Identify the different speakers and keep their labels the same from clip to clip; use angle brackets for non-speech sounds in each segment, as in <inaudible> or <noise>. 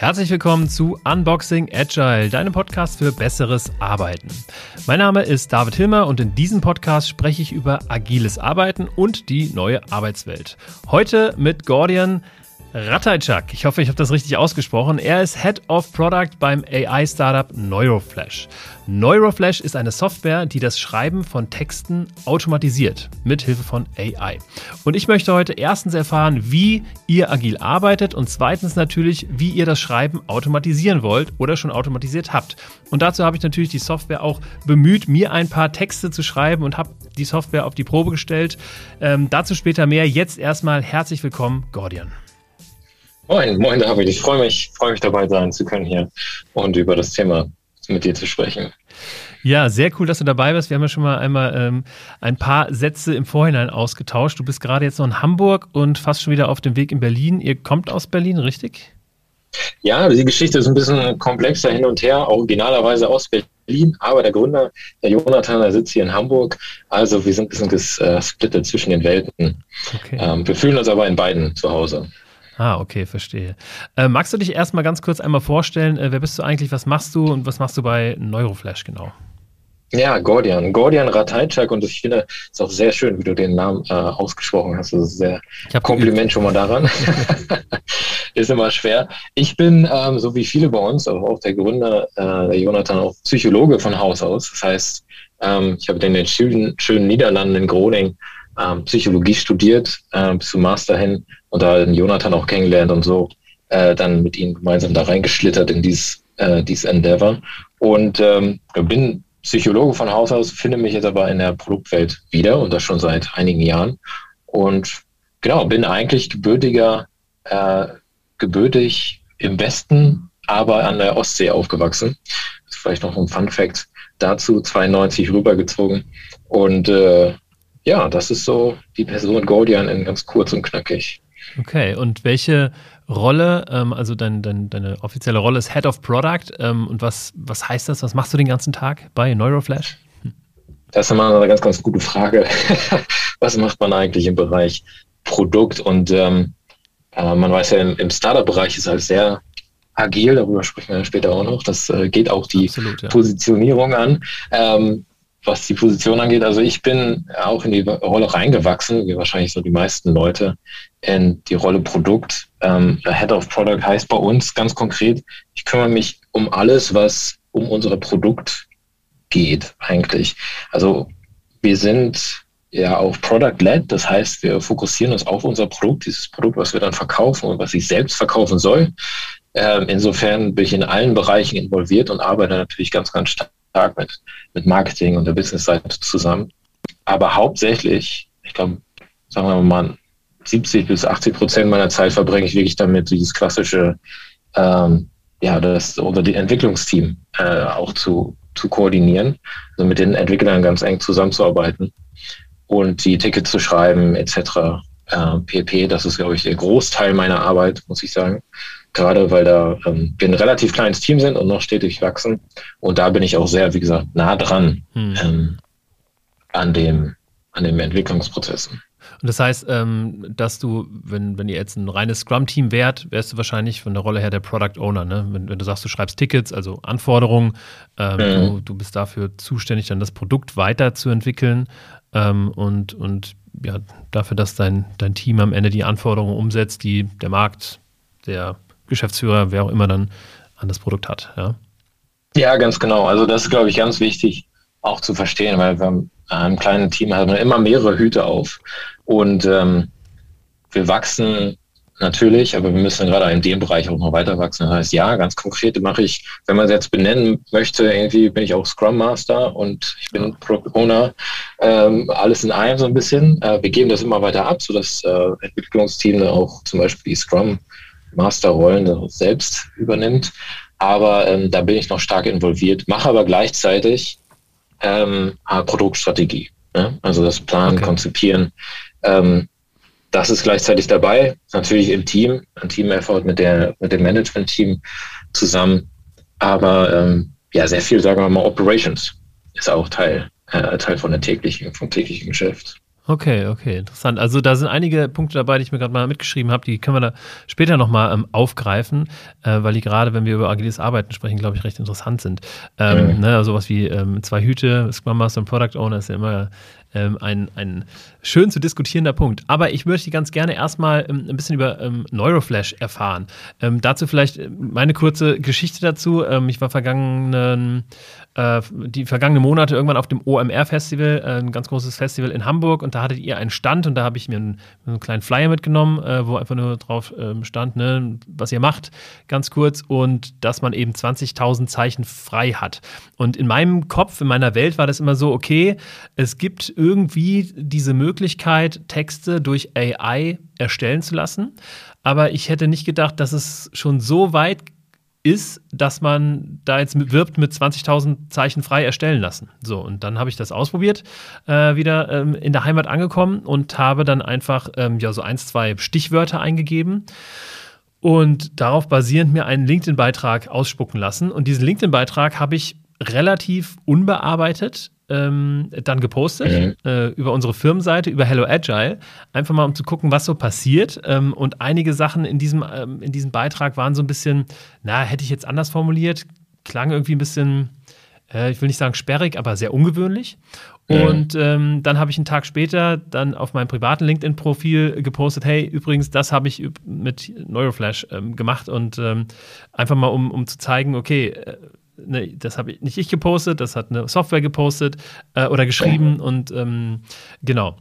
Speaker 1: Herzlich willkommen zu Unboxing Agile, deinem Podcast für besseres Arbeiten. Mein Name ist David Hilmer und in diesem Podcast spreche ich über agiles Arbeiten und die neue Arbeitswelt. Heute mit Gordian Ratajczak. Ich hoffe, ich habe das richtig ausgesprochen. Er ist Head of Product beim AI-Startup Neuroflash. Neuroflash ist eine Software, die das Schreiben von Texten automatisiert, mit Hilfe von AI. Und ich möchte heute erstens erfahren, wie ihr agil arbeitet und zweitens natürlich, wie ihr das Schreiben automatisieren wollt oder schon automatisiert habt. Und dazu habe ich natürlich die Software auch bemüht, mir ein paar Texte zu schreiben und habe die Software auf die Probe gestellt. Ähm, dazu später mehr. Jetzt erstmal herzlich willkommen, Gordian.
Speaker 2: Moin, moin David. Ich freue mich, freue mich dabei sein zu können hier und über das Thema mit dir zu sprechen.
Speaker 1: Ja, sehr cool, dass du dabei bist. Wir haben ja schon mal einmal ähm, ein paar Sätze im Vorhinein ausgetauscht. Du bist gerade jetzt noch in Hamburg und fast schon wieder auf dem Weg in Berlin. Ihr kommt aus Berlin, richtig?
Speaker 2: Ja, die Geschichte ist ein bisschen komplexer hin und her, originalerweise aus Berlin, aber der Gründer, der Jonathan, der sitzt hier in Hamburg. Also wir sind ein bisschen gesplittet zwischen den Welten. Okay. Ähm, wir fühlen uns aber in beiden zu Hause.
Speaker 1: Ah, okay, verstehe. Äh, magst du dich erstmal ganz kurz einmal vorstellen, äh, wer bist du eigentlich, was machst du und was machst du bei Neuroflash genau?
Speaker 2: Ja, Gordian. Gordian Ratajczak und ich finde es auch sehr schön, wie du den Namen äh, ausgesprochen hast. Das ist sehr Kompliment schon mal daran. <laughs> ist immer schwer. Ich bin, ähm, so wie viele bei uns, aber auch der Gründer, äh, der Jonathan, auch Psychologe von Haus aus. Das heißt, ähm, ich habe in den schönen, schönen Niederlanden in Groningen ähm, Psychologie studiert, äh, bis zum Master hin und da den Jonathan auch kennengelernt und so äh, dann mit ihm gemeinsam da reingeschlittert in dieses, äh, dieses Endeavor. Und ähm, bin Psychologe von Haus aus, finde mich jetzt aber in der Produktwelt wieder und das schon seit einigen Jahren. Und genau, bin eigentlich gebürtiger, äh, gebürtig im Westen, aber an der Ostsee aufgewachsen. Das ist vielleicht noch ein Fun Fact dazu, 92 rübergezogen und äh, ja, das ist so die Person Gordian in ganz kurz und knackig.
Speaker 1: Okay, und welche Rolle, ähm, also dein, dein, deine offizielle Rolle ist Head of Product ähm, und was, was heißt das? Was machst du den ganzen Tag bei Neuroflash?
Speaker 2: Das ist immer eine ganz, ganz gute Frage. <laughs> was macht man eigentlich im Bereich Produkt? Und ähm, äh, man weiß ja, im, im Startup-Bereich ist alles sehr agil, darüber sprechen wir später auch noch. Das äh, geht auch die Absolut, ja. Positionierung an. Ähm, was die Position angeht. Also ich bin auch in die Rolle reingewachsen, wie wahrscheinlich so die meisten Leute, in die Rolle Produkt. Ähm, Head of Product heißt bei uns ganz konkret, ich kümmere mich um alles, was um unser Produkt geht eigentlich. Also wir sind ja auch Product-led, das heißt, wir fokussieren uns auf unser Produkt, dieses Produkt, was wir dann verkaufen und was ich selbst verkaufen soll. Ähm, insofern bin ich in allen Bereichen involviert und arbeite natürlich ganz, ganz stark Tag mit, mit Marketing und der Business-Seite zusammen. Aber hauptsächlich, ich glaube, sagen wir mal, 70 bis 80 Prozent meiner Zeit verbringe ich wirklich damit, dieses klassische, ähm, ja, das oder die Entwicklungsteam äh, auch zu, zu koordinieren, also mit den Entwicklern ganz eng zusammenzuarbeiten und die Tickets zu schreiben, etc. Äh, PP, das ist, glaube ich, der Großteil meiner Arbeit, muss ich sagen gerade weil da ähm, wir ein relativ kleines Team sind und noch stetig wachsen. Und da bin ich auch sehr, wie gesagt, nah dran hm. ähm, an dem an den Entwicklungsprozessen.
Speaker 1: Und das heißt, ähm, dass du, wenn, wenn ihr jetzt ein reines Scrum-Team wärt, wärst du wahrscheinlich von der Rolle her der Product Owner, ne? Wenn, wenn du sagst, du schreibst Tickets, also Anforderungen, ähm, mhm. du, du, bist dafür zuständig, dann das Produkt weiterzuentwickeln ähm, und, und ja, dafür, dass dein, dein Team am Ende die Anforderungen umsetzt, die der Markt, der Geschäftsführer, wer auch immer dann an das Produkt hat. Ja,
Speaker 2: ja ganz genau. Also das ist, glaube ich, ganz wichtig auch zu verstehen, weil wir einem kleinen Team hat man immer mehrere Hüte auf. Und ähm, wir wachsen natürlich, aber wir müssen gerade in dem Bereich auch noch weiter wachsen. Das heißt, ja, ganz konkret mache ich, wenn man es jetzt benennen möchte, irgendwie bin ich auch Scrum Master und ich bin Product Owner, ähm, alles in einem so ein bisschen. Äh, wir geben das immer weiter ab, sodass äh, Entwicklungsteam auch zum Beispiel die Scrum Masterrollen selbst übernimmt. Aber ähm, da bin ich noch stark involviert, mache aber gleichzeitig ähm, Produktstrategie. Ne? Also das Planen, okay. Konzipieren. Ähm, das ist gleichzeitig dabei, natürlich im Team, ein Team-Effort mit, der, mit dem Management-Team zusammen. Aber ähm, ja, sehr viel, sagen wir mal, Operations. ist auch Teil, äh, Teil von der täglichen, vom täglichen Geschäft.
Speaker 1: Okay, okay, interessant. Also da sind einige Punkte dabei, die ich mir gerade mal mitgeschrieben habe, die können wir da später nochmal ähm, aufgreifen, äh, weil die gerade, wenn wir über agiles Arbeiten sprechen, glaube ich, recht interessant sind. Ähm, mhm. ne, sowas wie ähm, zwei Hüte, Scrum Master und Product Owner ist ja immer ähm, ein, ein schön zu diskutierender Punkt. Aber ich möchte ganz gerne erstmal ähm, ein bisschen über ähm, Neuroflash erfahren. Ähm, dazu vielleicht äh, meine kurze Geschichte dazu. Ähm, ich war vergangenen äh, die vergangenen Monate irgendwann auf dem OMR-Festival, äh, ein ganz großes Festival in Hamburg, und da hattet ihr einen Stand und da habe ich mir einen, einen, kleinen Flyer mitgenommen, äh, wo einfach nur drauf ähm, stand, ne, was ihr macht, ganz kurz, und dass man eben 20.000 Zeichen frei hat. Und in meinem Kopf, in meiner Welt war das immer so, okay, es gibt irgendwie diese Möglichkeit, Texte durch AI erstellen zu lassen. Aber ich hätte nicht gedacht, dass es schon so weit ist, dass man da jetzt wirbt mit 20.000 Zeichen frei erstellen lassen. So, und dann habe ich das ausprobiert, äh, wieder ähm, in der Heimat angekommen und habe dann einfach ähm, ja so ein, zwei Stichwörter eingegeben und darauf basierend mir einen LinkedIn-Beitrag ausspucken lassen. Und diesen LinkedIn-Beitrag habe ich relativ unbearbeitet ähm, dann gepostet mhm. äh, über unsere Firmenseite, über Hello Agile, einfach mal um zu gucken, was so passiert. Ähm, und einige Sachen in diesem, ähm, in diesem Beitrag waren so ein bisschen, na, hätte ich jetzt anders formuliert, klang irgendwie ein bisschen, äh, ich will nicht sagen sperrig, aber sehr ungewöhnlich. Mhm. Und ähm, dann habe ich einen Tag später dann auf meinem privaten LinkedIn-Profil gepostet, hey, übrigens, das habe ich mit Neuroflash ähm, gemacht und ähm, einfach mal, um, um zu zeigen, okay, äh, ne, das habe ich nicht ich gepostet, das hat eine Software gepostet äh, oder geschrieben und ähm, genau.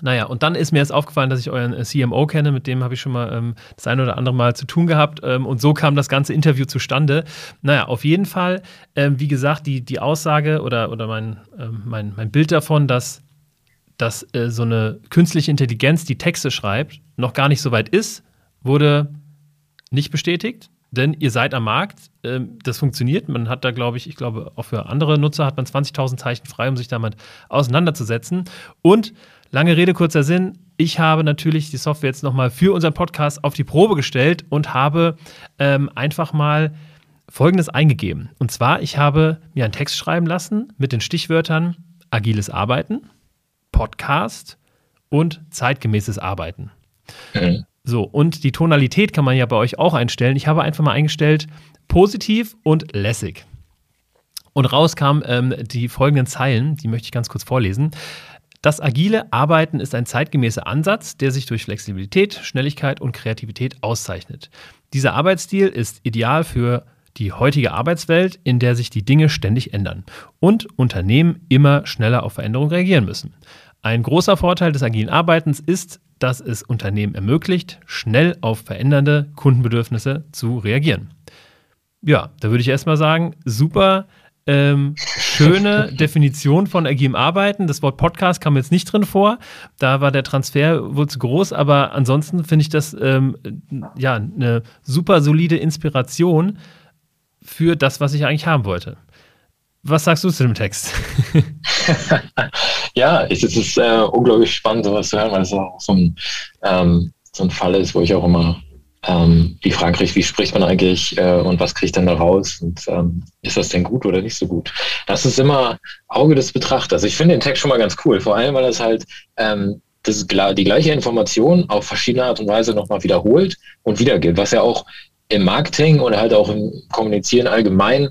Speaker 1: Naja, und dann ist mir jetzt aufgefallen, dass ich euren äh, CMO kenne, mit dem habe ich schon mal ähm, das eine oder andere Mal zu tun gehabt ähm, und so kam das ganze Interview zustande. Naja, auf jeden Fall, ähm, wie gesagt, die, die Aussage oder, oder mein, ähm, mein, mein Bild davon, dass, dass äh, so eine künstliche Intelligenz, die Texte schreibt, noch gar nicht so weit ist, wurde nicht bestätigt denn ihr seid am Markt, ähm, das funktioniert. Man hat da, glaube ich, ich glaube, auch für andere Nutzer hat man 20.000 Zeichen frei, um sich damit auseinanderzusetzen. Und lange Rede, kurzer Sinn, ich habe natürlich die Software jetzt nochmal für unseren Podcast auf die Probe gestellt und habe ähm, einfach mal Folgendes eingegeben. Und zwar, ich habe mir einen Text schreiben lassen mit den Stichwörtern agiles Arbeiten, Podcast und zeitgemäßes Arbeiten. Mhm. So, und die Tonalität kann man ja bei euch auch einstellen. Ich habe einfach mal eingestellt positiv und lässig. Und raus kamen ähm, die folgenden Zeilen, die möchte ich ganz kurz vorlesen. Das agile Arbeiten ist ein zeitgemäßer Ansatz, der sich durch Flexibilität, Schnelligkeit und Kreativität auszeichnet. Dieser Arbeitsstil ist ideal für die heutige Arbeitswelt, in der sich die Dinge ständig ändern und Unternehmen immer schneller auf Veränderungen reagieren müssen. Ein großer Vorteil des agilen Arbeitens ist, dass es Unternehmen ermöglicht, schnell auf verändernde Kundenbedürfnisse zu reagieren. Ja, da würde ich erstmal sagen, super ähm, schöne <laughs> Definition von agilem Arbeiten. Das Wort Podcast kam jetzt nicht drin vor. Da war der Transfer wohl zu groß, aber ansonsten finde ich das ähm, ja eine super solide Inspiration für das, was ich eigentlich haben wollte. Was sagst du zu dem Text? <laughs>
Speaker 2: ja, es ist äh, unglaublich spannend, sowas zu hören, weil es auch so ein, ähm, so ein Fall ist, wo ich auch immer ähm, die Frage kriege, wie spricht man eigentlich äh, und was kriegt dann da raus und ähm, ist das denn gut oder nicht so gut? Das ist immer Auge des Betrachters. Ich finde den Text schon mal ganz cool, vor allem, weil es halt ähm, das, die gleiche Information auf verschiedene Art und Weise nochmal wiederholt und wiedergibt, was ja auch im Marketing oder halt auch im Kommunizieren allgemein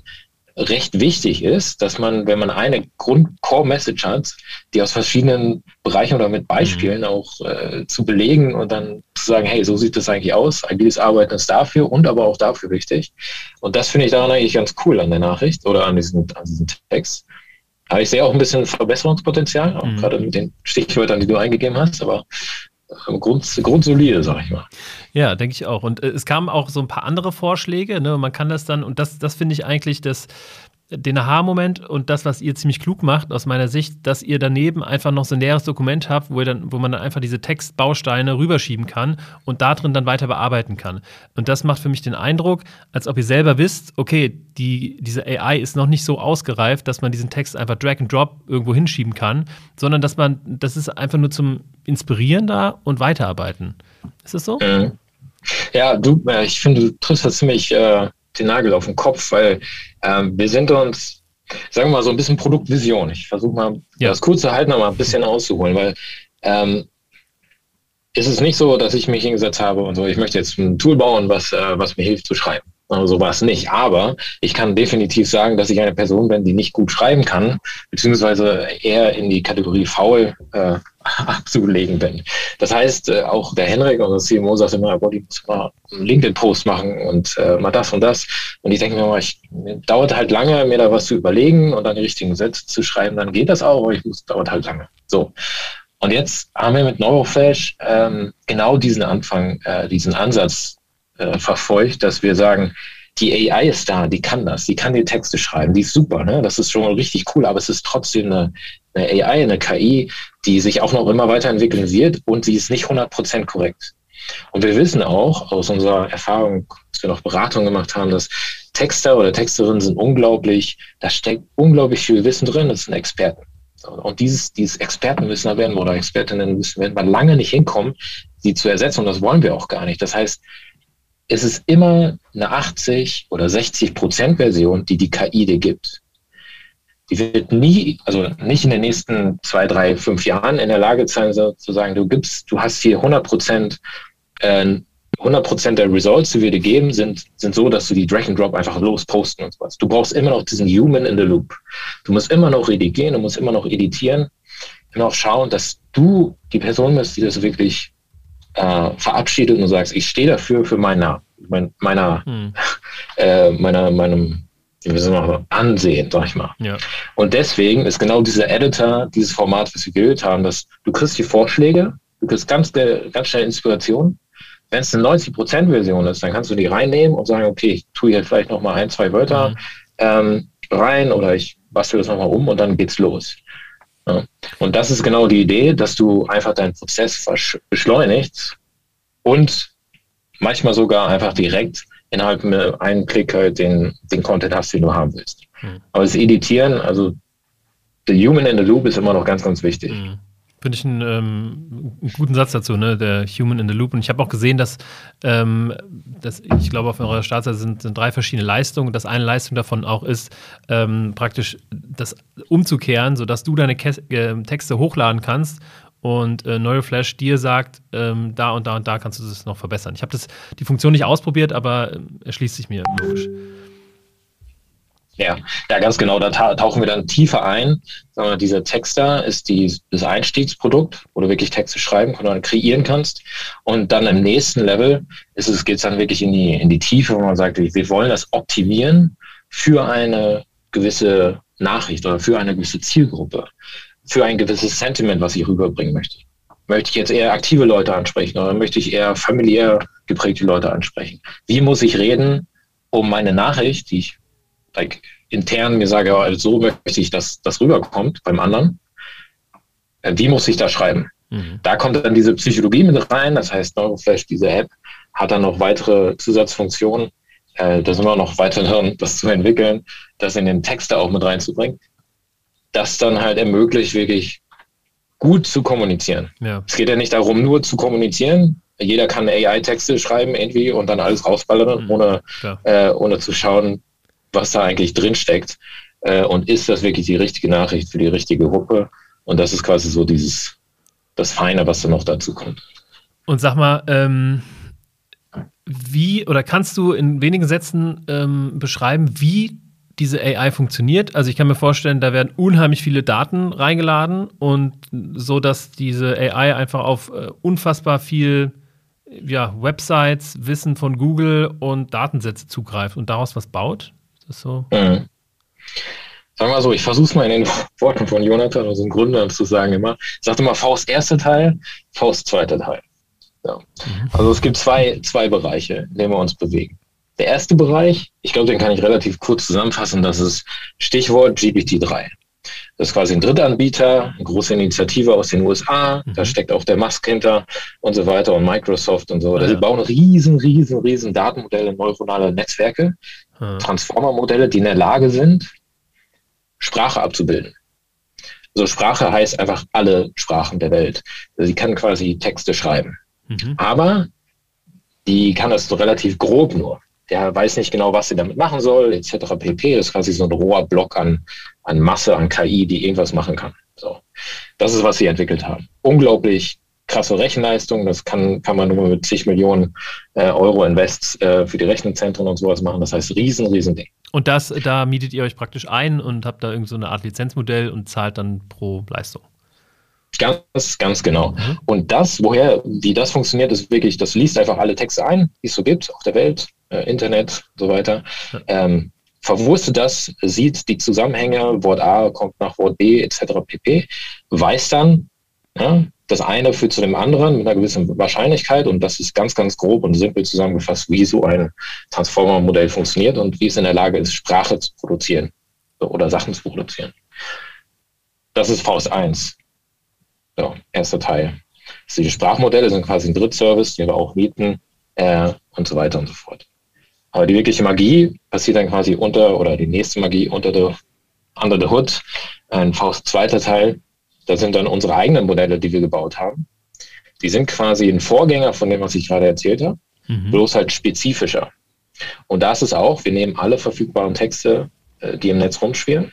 Speaker 2: recht wichtig ist, dass man, wenn man eine Grund-Core-Message hat, die aus verschiedenen Bereichen oder mit Beispielen mhm. auch äh, zu belegen und dann zu sagen, hey, so sieht das eigentlich aus, agiles Arbeiten ist dafür und aber auch dafür wichtig. Und das finde ich daran eigentlich ganz cool an der Nachricht oder an diesem, an diesem Text. Aber ich sehe auch ein bisschen Verbesserungspotenzial, auch mhm. gerade mit den Stichwörtern, die du eingegeben hast, aber Grund, grundsolide, sag ich mal.
Speaker 1: Ja, denke ich auch. Und äh, es kamen auch so ein paar andere Vorschläge. Ne? Man kann das dann, und das, das finde ich eigentlich das, den Aha-Moment und das, was ihr ziemlich klug macht aus meiner Sicht, dass ihr daneben einfach noch so ein leeres Dokument habt, wo, dann, wo man dann einfach diese Textbausteine rüberschieben kann und da drin dann weiter bearbeiten kann. Und das macht für mich den Eindruck, als ob ihr selber wisst, okay, die, diese AI ist noch nicht so ausgereift, dass man diesen Text einfach Drag and Drop irgendwo hinschieben kann, sondern dass man, das ist einfach nur zum Inspirieren da und weiterarbeiten. Ist das so?
Speaker 2: Mhm. Ja, du, äh, ich finde, du triffst das ziemlich. Äh den Nagel auf den Kopf, weil ähm, wir sind uns sagen wir mal so ein bisschen Produktvision. Ich versuche mal ja. das kurze halten, aber ein bisschen auszuholen, weil ähm, ist es nicht so, dass ich mich hingesetzt habe und so, ich möchte jetzt ein Tool bauen, was, äh, was mir hilft zu schreiben. Also so war es nicht. Aber ich kann definitiv sagen, dass ich eine Person bin, die nicht gut schreiben kann, beziehungsweise eher in die Kategorie faul äh, <laughs> abzulegen bin. Das heißt, äh, auch der Henrik, unser CMO, sagt immer, boah, die muss mal einen LinkedIn-Post machen und äh, mal das und das. Und ich denke mir mal, ich dauert halt lange, mir da was zu überlegen und dann die richtigen Sätze zu schreiben, dann geht das auch, aber ich muss, dauert halt lange. So. Und jetzt haben wir mit Neuroflash ähm, genau diesen Anfang, äh, diesen Ansatz äh, verfolgt, dass wir sagen, die AI ist da, die kann das, die kann die Texte schreiben, die ist super, ne? das ist schon richtig cool, aber es ist trotzdem eine, eine AI, eine KI, die sich auch noch immer weiterentwickeln wird und sie ist nicht 100% korrekt. Und wir wissen auch aus unserer Erfahrung, dass wir noch Beratungen gemacht haben, dass Texter oder Texterinnen sind unglaublich, da steckt unglaublich viel Wissen drin, das sind Experten. Und dieses, dieses Expertenwissen, da werden wir oder Expertinnen wissen, werden wir lange nicht hinkommen, sie zu ersetzen. Und das wollen wir auch gar nicht. Das heißt, es ist immer eine 80 oder 60 Prozent Version, die die KI dir gibt. Die wird nie, also nicht in den nächsten zwei, drei, fünf Jahren in der Lage sein, so zu sagen, du gibst, du hast hier 100 Prozent, äh, 100 Prozent der Results, die wir dir geben, sind, sind so, dass du die Drag and Drop einfach losposten und sowas. Du brauchst immer noch diesen Human in the Loop. Du musst immer noch redigieren, du musst immer noch editieren, immer noch schauen, dass du die Person bist, die das wirklich äh, verabschiedet und sagst, ich stehe dafür für meiner, mein, meiner, hm. <laughs> äh, meiner, meinem wie soll man Ansehen, sag ich mal. Ja. Und deswegen ist genau dieser Editor, dieses Format, was wir gewählt haben, dass du kriegst die Vorschläge, du kriegst ganz, ganz schnell Inspiration. Wenn es eine 90%-Version ist, dann kannst du die reinnehmen und sagen, okay, ich tue hier vielleicht nochmal ein, zwei Wörter mhm. ähm, rein oder ich bastel das nochmal um und dann geht's los. Ja. Und das ist genau die Idee, dass du einfach deinen Prozess beschleunigst und manchmal sogar einfach direkt innerhalb einem Klick halt den, den Content hast, den du haben willst. Mhm. Aber das Editieren, also der Human in the Loop ist immer noch ganz, ganz wichtig. Mhm.
Speaker 1: Finde ich einen, ähm, einen, guten Satz dazu, ne? der Human in the Loop. Und ich habe auch gesehen, dass, ähm, dass ich glaube, auf eurer Startseite sind, sind drei verschiedene Leistungen. Dass eine Leistung davon auch ist, ähm, praktisch das umzukehren, sodass du deine Ke äh, Texte hochladen kannst und äh, Neuroflash dir sagt, ähm, da und da und da kannst du das noch verbessern. Ich habe die Funktion nicht ausprobiert, aber äh, erschließt sich mir logisch.
Speaker 2: Ja, ja, ganz genau. Da tauchen wir dann tiefer ein. Sagen wir, dieser Texter ist die, das Einstiegsprodukt, wo du wirklich Texte schreiben und kreieren kannst. Und dann im nächsten Level geht es dann wirklich in die, in die Tiefe, wo man sagt, wir wollen das optimieren für eine gewisse Nachricht oder für eine gewisse Zielgruppe, für ein gewisses Sentiment, was ich rüberbringen möchte. Möchte ich jetzt eher aktive Leute ansprechen oder möchte ich eher familiär geprägte Leute ansprechen? Wie muss ich reden, um meine Nachricht, die ich like, intern mir sage, ja, so möchte ich, dass das rüberkommt beim anderen. Äh, wie muss ich da schreiben? Mhm. Da kommt dann diese Psychologie mit rein, das heißt Neuroflash, diese App, hat dann noch weitere Zusatzfunktionen. Äh, da sind wir noch weiter dran, <laughs> das zu entwickeln, das in den Text da auch mit reinzubringen. Das dann halt ermöglicht, wirklich gut zu kommunizieren. Ja. Es geht ja nicht darum, nur zu kommunizieren. Jeder kann AI-Texte schreiben irgendwie und dann alles rausballern, mhm. ohne, äh, ohne zu schauen, was da eigentlich drinsteckt äh, und ist das wirklich die richtige Nachricht für die richtige Gruppe. Und das ist quasi so dieses, das Feine, was da noch dazu kommt.
Speaker 1: Und sag mal, ähm, wie oder kannst du in wenigen Sätzen ähm, beschreiben, wie diese AI funktioniert? Also ich kann mir vorstellen, da werden unheimlich viele Daten reingeladen und so, dass diese AI einfach auf äh, unfassbar viel ja, Websites, Wissen von Google und Datensätze zugreift und daraus was baut? Das so? Mhm.
Speaker 2: Sagen wir mal so, ich versuche es mal in den Worten von Jonathan, unserem Gründer, zu sagen immer. Ich sagte mal Faust erster Teil, Faust zweiter Teil. Ja. Mhm. Also es gibt zwei, zwei Bereiche, in denen wir uns bewegen. Der erste Bereich, ich glaube, den kann ich relativ kurz zusammenfassen, das ist Stichwort GPT-3. Das ist quasi ein Drittanbieter, eine große Initiative aus den USA. Mhm. Da steckt auch der Musk hinter und so weiter und Microsoft und so. Ja. Sie bauen riesen, riesen, riesen Datenmodelle, neuronale Netzwerke, hm. Transformer-Modelle, die in der Lage sind, Sprache abzubilden. Also Sprache heißt einfach alle Sprachen der Welt. Also sie kann quasi Texte schreiben. Mhm. Aber die kann das so relativ grob nur. der weiß nicht genau, was sie damit machen soll, etc. pp. Das ist quasi so ein roher Block an, an Masse, an KI, die irgendwas machen kann. So. Das ist, was sie entwickelt haben. Unglaublich krasse Rechenleistung. Das kann, kann man nur mit zig Millionen äh, Euro Invests äh, für die Rechenzentren und sowas machen. Das heißt, riesen, riesen Ding.
Speaker 1: Und das, da mietet ihr euch praktisch ein und habt da irgendeine so eine Art Lizenzmodell und zahlt dann pro Leistung.
Speaker 2: Ganz, ganz genau. Mhm. Und das, woher, wie das funktioniert, ist wirklich, das liest einfach alle Texte ein, die es so gibt auf der Welt, äh, Internet und so weiter. Ja. Ähm, verwurstet das, sieht die Zusammenhänge, Wort A kommt nach Wort B etc. pp, weiß dann, ja, das eine führt zu dem anderen mit einer gewissen Wahrscheinlichkeit und das ist ganz, ganz grob und simpel zusammengefasst, wie so ein Transformer-Modell funktioniert und wie es in der Lage ist, Sprache zu produzieren oder Sachen zu produzieren. Das ist Faust 1. So, erster Teil. Also die Sprachmodelle sind quasi ein Drittservice, den wir auch mieten äh, und so weiter und so fort. Aber die wirkliche Magie passiert dann quasi unter, oder die nächste Magie unter der under the hood. Ein Faust zweiter Teil, das sind dann unsere eigenen Modelle, die wir gebaut haben. Die sind quasi ein Vorgänger von dem, was ich gerade erzählt habe, mhm. bloß halt spezifischer. Und da ist es auch, wir nehmen alle verfügbaren Texte, äh, die im Netz rumschwirren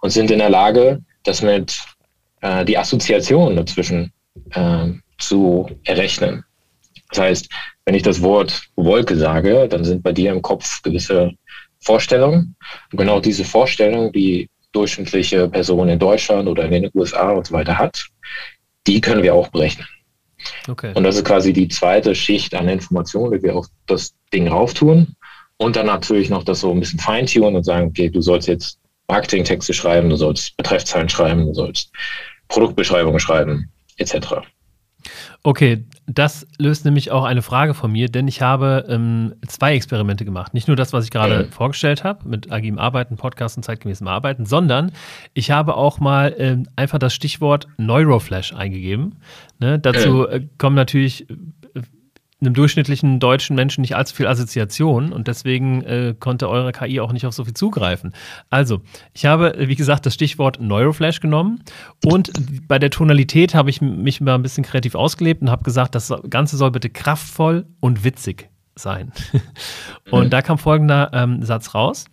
Speaker 2: und sind in der Lage, das mit äh, die Assoziation dazwischen äh, zu errechnen. Das heißt, wenn ich das Wort Wolke sage, dann sind bei dir im Kopf gewisse Vorstellungen. Und genau diese Vorstellungen, die durchschnittliche Person in Deutschland oder in den USA und so weiter hat, die können wir auch berechnen. Okay. Und das ist quasi die zweite Schicht an Informationen, die wir auf das Ding rauftun. Und dann natürlich noch das so ein bisschen feintunen und sagen, okay, du sollst jetzt Marketingtexte schreiben, du sollst Betreffzahlen schreiben, du sollst Produktbeschreibungen schreiben, etc.
Speaker 1: Okay, das löst nämlich auch eine Frage von mir, denn ich habe ähm, zwei Experimente gemacht. Nicht nur das, was ich gerade mhm. vorgestellt habe, mit agilem Arbeiten, Podcast und zeitgemäßem Arbeiten, sondern ich habe auch mal ähm, einfach das Stichwort Neuroflash eingegeben. Ne, dazu äh, kommen natürlich einem durchschnittlichen deutschen Menschen nicht allzu viel Assoziation und deswegen äh, konnte eure KI auch nicht auf so viel zugreifen. Also, ich habe, wie gesagt, das Stichwort Neuroflash genommen und bei der Tonalität habe ich mich mal ein bisschen kreativ ausgelebt und habe gesagt, das Ganze soll bitte kraftvoll und witzig sein. <laughs> und mhm. da kam folgender ähm, Satz raus.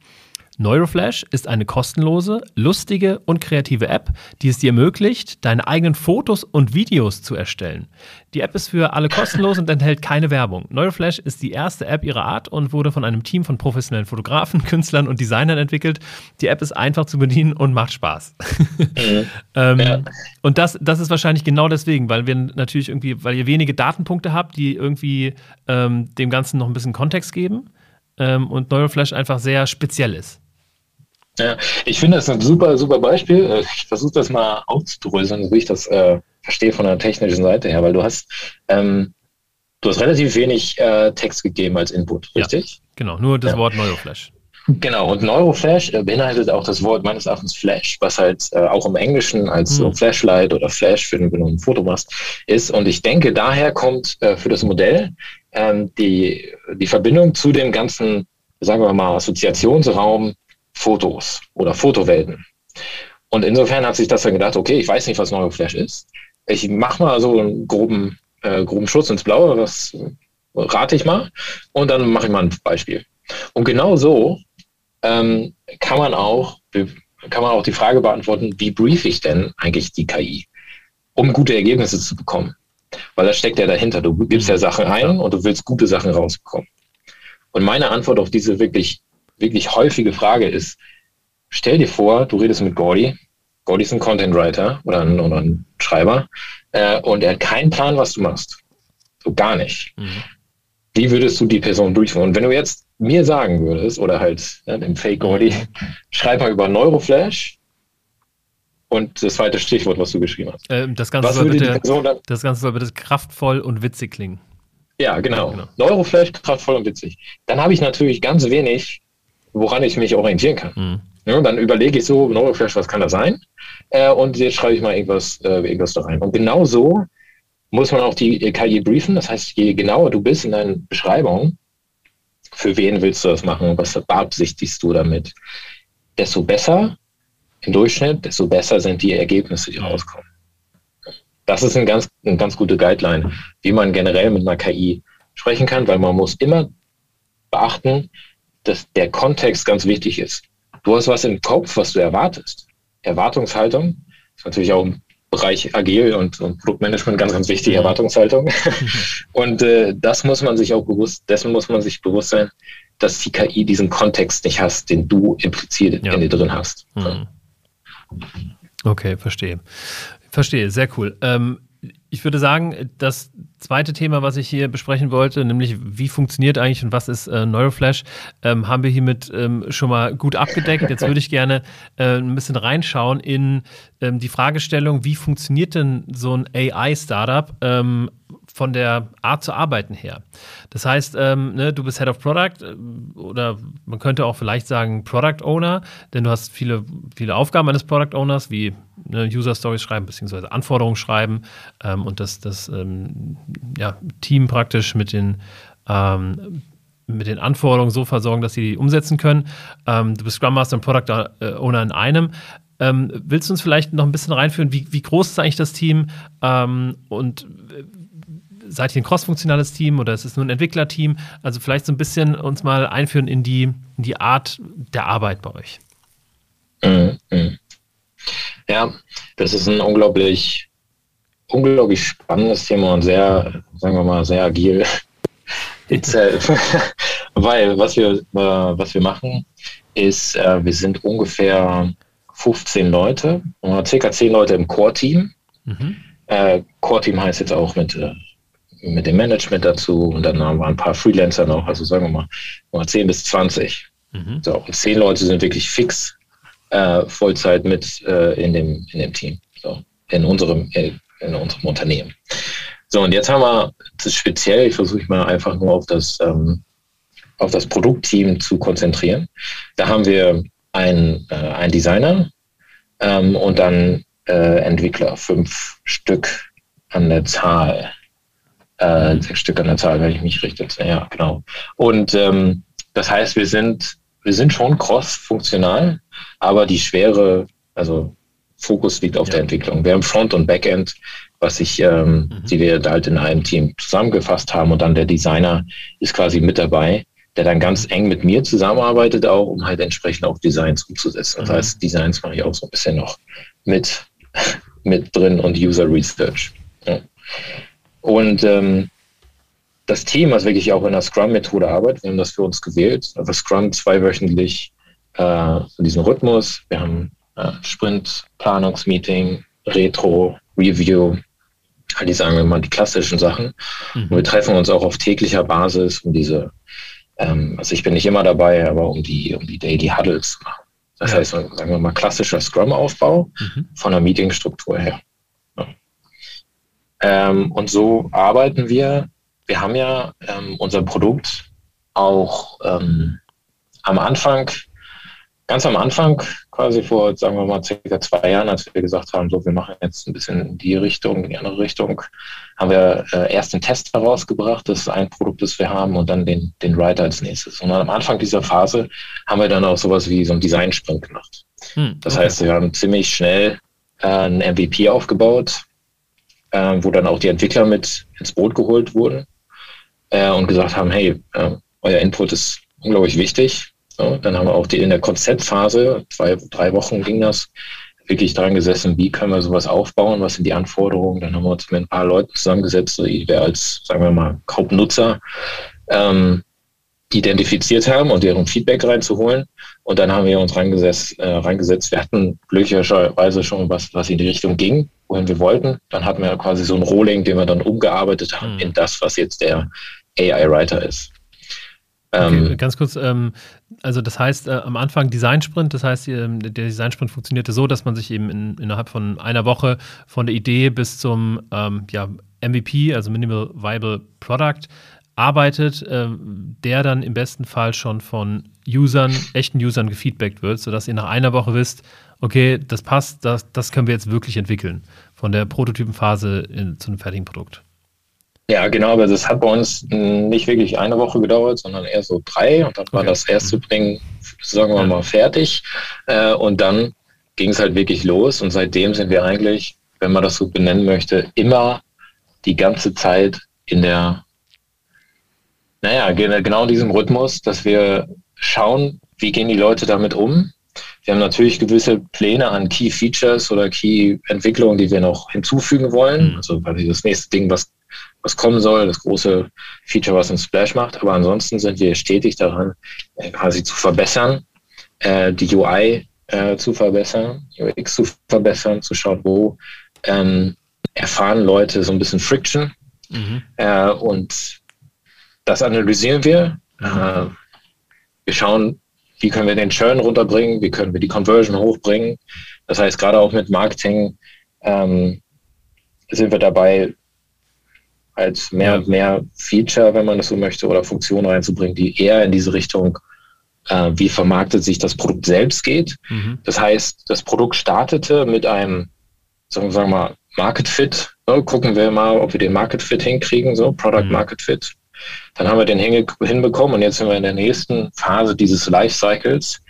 Speaker 1: Neuroflash ist eine kostenlose, lustige und kreative App, die es dir ermöglicht, deine eigenen Fotos und Videos zu erstellen. Die App ist für alle kostenlos und enthält keine Werbung. Neuroflash ist die erste App ihrer Art und wurde von einem Team von professionellen Fotografen, <laughs> Künstlern und Designern entwickelt. Die App ist einfach zu bedienen und macht Spaß. <laughs> Mhm. ähm, ja. Und das, das ist wahrscheinlich genau deswegen, weil wir natürlich irgendwie, weil ihr wenige Datenpunkte habt, die irgendwie ähm, dem Ganzen noch ein bisschen Kontext geben ähm, und Neuroflash einfach sehr speziell ist.
Speaker 2: Ja, ich finde das ein super, super Beispiel. Äh, ich versuche das mal aufzudröseln, wie ich das äh, verstehe von der technischen Seite her, weil du hast, ähm, du hast relativ wenig äh, Text gegeben als Input, richtig?
Speaker 1: Ja, genau, nur das ja. Wort Neuroflash.
Speaker 2: Genau, und Neuroflash äh, beinhaltet auch das Wort meines Erachtens Flash, was halt äh, auch im Englischen als hm. so Flashlight oder Flash, für, wenn du ein Foto machst, ist. Und ich denke, daher kommt äh, für das Modell ähm, die, die Verbindung zu dem ganzen, sagen wir mal, Assoziationsraum Fotos oder Fotowelten. Und insofern hat sich das dann gedacht, okay, ich weiß nicht, was Neuroflash ist. Ich mache mal so einen groben, äh, groben Schutz ins Blaue, was rate ich mal, und dann mache ich mal ein Beispiel. Und genau so ähm, kann man auch kann man auch die Frage beantworten, wie brief ich denn eigentlich die KI, um gute Ergebnisse zu bekommen? Weil das steckt ja dahinter. Du gibst ja Sachen ein und du willst gute Sachen rausbekommen. Und meine Antwort auf diese wirklich wirklich häufige Frage ist, stell dir vor, du redest mit Gordy. Gordy ist ein Content Writer oder ein, oder ein Schreiber äh, und er hat keinen Plan, was du machst. So gar nicht. Mhm. Wie würdest du die Person durchführen? Und wenn du jetzt mir sagen würdest, oder halt ja, dem Fake Gordy, <laughs> schreib mal über Neuroflash und das zweite Stichwort, was du geschrieben hast.
Speaker 1: Ähm, das, Ganze soll bitte, das Ganze soll bitte kraftvoll und witzig klingen.
Speaker 2: Ja, genau. genau. Neuroflash, kraftvoll und witzig. Dann habe ich natürlich ganz wenig woran ich mich orientieren kann. Mhm. Ja, dann überlege ich so, Neuroflash, was kann das sein? Äh, und jetzt schreibe ich mal irgendwas, äh, irgendwas da rein. Und genau so muss man auch die KI briefen. Das heißt, je genauer du bist in deinen Beschreibungen, für wen willst du das machen, was beabsichtigst du damit, desto besser im Durchschnitt, desto besser sind die Ergebnisse, die rauskommen. Das ist ein ganz, eine ganz gute Guideline, wie man generell mit einer KI sprechen kann, weil man muss immer beachten, dass der Kontext ganz wichtig ist. Du hast was im Kopf, was du erwartest. Erwartungshaltung ist natürlich auch im Bereich Agil und, und Produktmanagement ganz, ganz wichtig, Erwartungshaltung. <laughs> und äh, das muss man sich auch bewusst, dessen muss man sich bewusst sein, dass die KI diesen Kontext nicht hast, den du impliziert ja. in dir drin hast. Mhm.
Speaker 1: Okay, verstehe. Verstehe, sehr cool. Ähm, ich würde sagen, das zweite Thema, was ich hier besprechen wollte, nämlich wie funktioniert eigentlich und was ist äh, Neuroflash, ähm, haben wir hiermit ähm, schon mal gut abgedeckt. Jetzt würde ich gerne äh, ein bisschen reinschauen in ähm, die Fragestellung, wie funktioniert denn so ein AI-Startup ähm, von der Art zu arbeiten her. Das heißt, ähm, ne, du bist Head of Product äh, oder man könnte auch vielleicht sagen Product Owner, denn du hast viele, viele Aufgaben eines Product Owners, wie ne, User Stories schreiben, beziehungsweise Anforderungen schreiben ähm, und das, das ähm, ja, Team praktisch mit den ähm, mit den Anforderungen so versorgen, dass sie die umsetzen können. Ähm, du bist Scrum Master und Product äh, Owner in einem. Ähm, willst du uns vielleicht noch ein bisschen reinführen, wie, wie groß ist eigentlich das Team und seid ihr ein crossfunktionales Team oder ist es nur ein Entwicklerteam? Also vielleicht so ein bisschen uns mal einführen in die, in die Art der Arbeit bei euch.
Speaker 2: Mhm. mhm. Ja, das ist ein unglaublich, unglaublich spannendes Thema und sehr, sagen wir mal, sehr agil <laughs> itself. <laughs> Weil was wir, äh, was wir machen, ist, äh, wir sind ungefähr 15 Leute, circa 10 Leute im Core-Team. Mhm. Äh, Core-Team heißt jetzt auch mit äh, mit dem Management dazu und dann haben wir ein paar Freelancer noch, also sagen wir mal, mal 10 bis 20. Mhm. So, und 10 Leute sind wirklich fix äh, Vollzeit mit äh, in, dem, in dem Team, so, in, unserem, in unserem Unternehmen. So, und jetzt haben wir das speziell, ich versuche mal einfach nur auf das, ähm, auf das Produktteam zu konzentrieren. Da haben wir einen, äh, einen Designer ähm, und dann äh, Entwickler, fünf Stück an der Zahl äh, sechs Stück an der Zahl, wenn ich mich richte. Ja, genau. Und ähm, das heißt, wir sind, wir sind schon cross-funktional, aber die schwere, also Fokus liegt auf ja. der Entwicklung. Wir haben Front- und Backend, was ich, ähm, mhm. die wir halt in einem Team zusammengefasst haben und dann der Designer ist quasi mit dabei, der dann ganz eng mit mir zusammenarbeitet, auch um halt entsprechend auch Designs umzusetzen. Das mhm. heißt, Designs mache ich auch so ein bisschen noch mit, <laughs> mit drin und User Research. Ja. Und ähm, das Team, was wirklich auch in der Scrum-Methode arbeitet, wir haben das für uns gewählt. Also Scrum zweiwöchentlich äh, in diesem Rhythmus. Wir haben äh, Sprint, Planungsmeeting, Retro, Review, all die sagen wir mal die klassischen Sachen. Mhm. Und wir treffen uns auch auf täglicher Basis, um diese, ähm, also ich bin nicht immer dabei, aber um die, um die Daily Huddles zu machen. Das ja. heißt, sagen wir mal, klassischer Scrum-Aufbau mhm. von der Meetingstruktur her. Ähm, und so arbeiten wir. Wir haben ja ähm, unser Produkt auch ähm, am Anfang, ganz am Anfang, quasi vor, sagen wir mal, circa zwei Jahren, als wir gesagt haben, so, wir machen jetzt ein bisschen in die Richtung, in die andere Richtung, haben wir äh, erst den Test herausgebracht, das ist ein Produkt, das wir haben, und dann den, den Writer als nächstes. Und am Anfang dieser Phase haben wir dann auch sowas wie so einen Design-Sprint gemacht. Hm, das heißt, wir haben ziemlich schnell äh, ein MVP aufgebaut, äh, wo dann auch die Entwickler mit ins Boot geholt wurden äh, und gesagt haben, hey, äh, euer Input ist unglaublich wichtig. So, dann haben wir auch die in der Konzeptphase, zwei, drei Wochen ging das, wirklich dran gesessen, wie können wir sowas aufbauen, was sind die Anforderungen. Dann haben wir uns mit ein paar Leuten zusammengesetzt, die wir als, sagen wir mal, Hauptnutzer ähm, identifiziert haben und deren Feedback reinzuholen. Und dann haben wir uns reingesetzt. Äh, reingesetzt. Wir hatten glücklicherweise schon was, was in die Richtung ging wohin wir wollten. Dann hatten wir quasi so ein Rolling, den wir dann umgearbeitet haben mhm. in das, was jetzt der AI-Writer ist.
Speaker 1: Okay, ähm, ganz kurz, ähm, also das heißt äh, am Anfang Design-Sprint, das heißt, der Design-Sprint funktionierte so, dass man sich eben in, innerhalb von einer Woche von der Idee bis zum ähm, ja, MVP, also Minimal Viable Product, arbeitet, äh, der dann im besten Fall schon von Usern, echten Usern gefeedbackt wird, sodass ihr nach einer Woche wisst, okay, das passt, das, das können wir jetzt wirklich entwickeln. Von der Prototypenphase in, zu einem fertigen Produkt.
Speaker 2: Ja, genau, aber das hat bei uns nicht wirklich eine Woche gedauert, sondern eher so drei. Und dann war das erste Bringen, sagen wir mal, fertig. Äh, und dann ging es halt wirklich los. Und seitdem sind wir eigentlich, wenn man das so benennen möchte, immer die ganze Zeit in der naja, genau in diesem Rhythmus, dass wir schauen, wie gehen die Leute damit um. Wir haben natürlich gewisse Pläne an Key Features oder Key Entwicklungen, die wir noch hinzufügen wollen. Mhm. Also quasi das nächste Ding, was, was kommen soll, das große Feature, was ein Splash macht. Aber ansonsten sind wir stetig daran, äh, quasi zu verbessern, äh, die UI äh, zu verbessern, UX zu verbessern, zu schauen, wo ähm, erfahren Leute so ein bisschen Friction. Mhm. Äh, und das analysieren wir. Äh, wir schauen, wie können wir den Churn runterbringen, wie können wir die Conversion hochbringen. Das heißt, gerade auch mit Marketing ähm, sind wir dabei, als mehr und mehr Feature, wenn man das so möchte, oder Funktionen reinzubringen, die eher in diese Richtung, äh, wie vermarktet sich das Produkt selbst geht. Mhm. Das heißt, das Produkt startete mit einem, sagen wir mal, Market Fit. Ne? Gucken wir mal, ob wir den Market Fit hinkriegen, so Product mhm. Market Fit. Dann haben wir den hinbekommen und jetzt sind wir in der nächsten Phase dieses Lifecycles.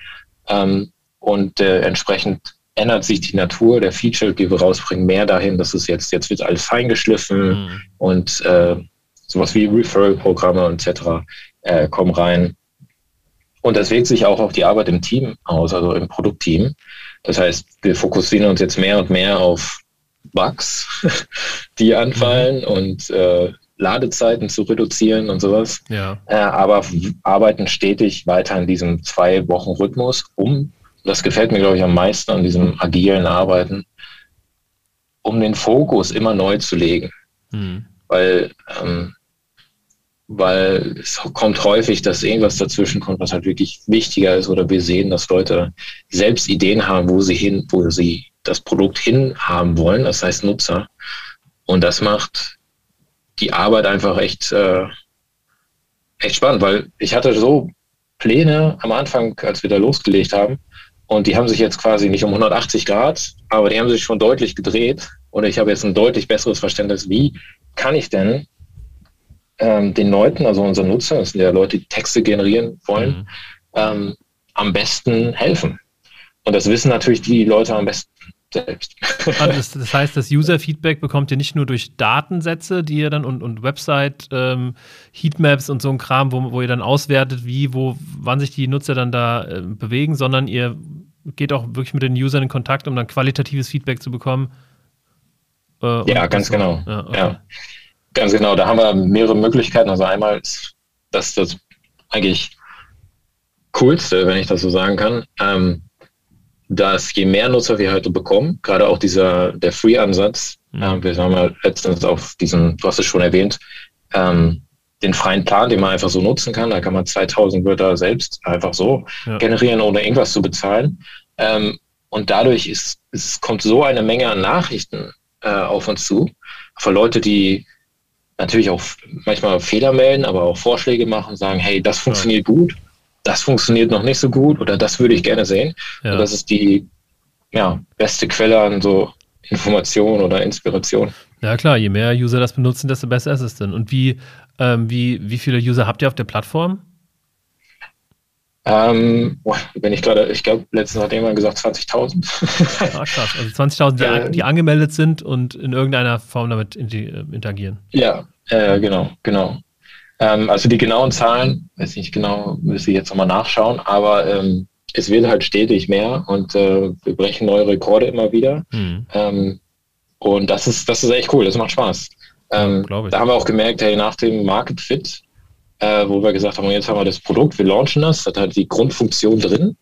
Speaker 2: Ähm, und äh, entsprechend ändert sich die Natur der Feature, die wir rausbringen, mehr dahin, dass es jetzt, jetzt wird alles feingeschliffen mhm. und äh, sowas wie Referral-Programme etc. Äh, kommen rein. Und das wirkt sich auch auf die Arbeit im Team aus, also im Produktteam. Das heißt, wir fokussieren uns jetzt mehr und mehr auf Bugs, <laughs> die anfallen mhm. und äh, Ladezeiten zu reduzieren und sowas. Ja. Äh, aber arbeiten stetig weiter in diesem zwei Wochen Rhythmus, um, das gefällt mir, glaube ich, am meisten an diesem agilen Arbeiten, um den Fokus immer neu zu legen. Mhm. Weil, ähm, weil es kommt häufig, dass irgendwas dazwischen kommt, was halt wirklich wichtiger ist, oder wir sehen, dass Leute selbst Ideen haben, wo sie hin, wo sie das Produkt hin haben wollen, das heißt Nutzer. Und das macht die Arbeit einfach echt, äh, echt spannend, weil ich hatte so Pläne am Anfang, als wir da losgelegt haben, und die haben sich jetzt quasi nicht um 180 Grad, aber die haben sich schon deutlich gedreht. Und ich habe jetzt ein deutlich besseres Verständnis, wie kann ich denn ähm, den Leuten, also unseren Nutzern, das sind ja Leute, die Texte generieren wollen, mhm. ähm, am besten helfen. Und das wissen natürlich die Leute am besten selbst. <laughs>
Speaker 1: Also das, heißt, das User-Feedback bekommt ihr nicht nur durch Datensätze, die ihr dann und, und Website, ähm, Heatmaps und so ein Kram, wo, wo ihr dann auswertet, wie, wo, wann sich die Nutzer dann da äh, bewegen, sondern ihr geht auch wirklich mit den Usern in Kontakt, um dann qualitatives Feedback zu bekommen.
Speaker 2: Äh, ja, ganz genau. Ja, okay. ja, ganz genau. Da haben wir mehrere Möglichkeiten. Also einmal ist das das eigentlich coolste, wenn ich das so sagen kann. Ähm, dass je mehr Nutzer wir heute bekommen, gerade auch dieser der Free-Ansatz, äh, wir haben ja letztens auf diesen, du hast es schon erwähnt, ähm, den freien Plan, den man einfach so nutzen kann. Da kann man 2000 Wörter selbst einfach so ja. generieren, ohne irgendwas zu bezahlen. Ähm, und dadurch ist, es kommt so eine Menge an Nachrichten äh, auf uns zu, von Leute, die natürlich auch manchmal Fehler melden, aber auch Vorschläge machen, sagen, hey, das funktioniert ja. gut das funktioniert noch nicht so gut oder das würde ich gerne sehen. Ja. Und das ist die ja, beste Quelle an so Information oder Inspiration.
Speaker 1: Ja klar, je mehr User das benutzen, desto besser ist es denn. Und wie, ähm, wie, wie viele User habt ihr auf der Plattform?
Speaker 2: Ähm, wenn ich gerade, ich glaube, letztens hat jemand gesagt 20.000.
Speaker 1: ah, krass. Also 20.000, die, <laughs> die, angemeldet sind und in irgendeiner Form damit äh, interagieren.
Speaker 2: Ja, äh, genau, genau. Ähm, also die genauen Zahlen, weiß nicht genau, müsste ich jetzt nochmal nachschauen, aber ähm, es wird halt stetig mehr und äh, wir brechen neue Rekorde immer wieder. Mhm. Ähm, und das ist, das ist echt cool, das macht Spaß. Ähm, da haben wir auch gemerkt, hey, nach dem Market Fit, äh, wo wir gesagt haben, jetzt haben wir das Produkt, wir launchen das, das hat die Grundfunktion drin.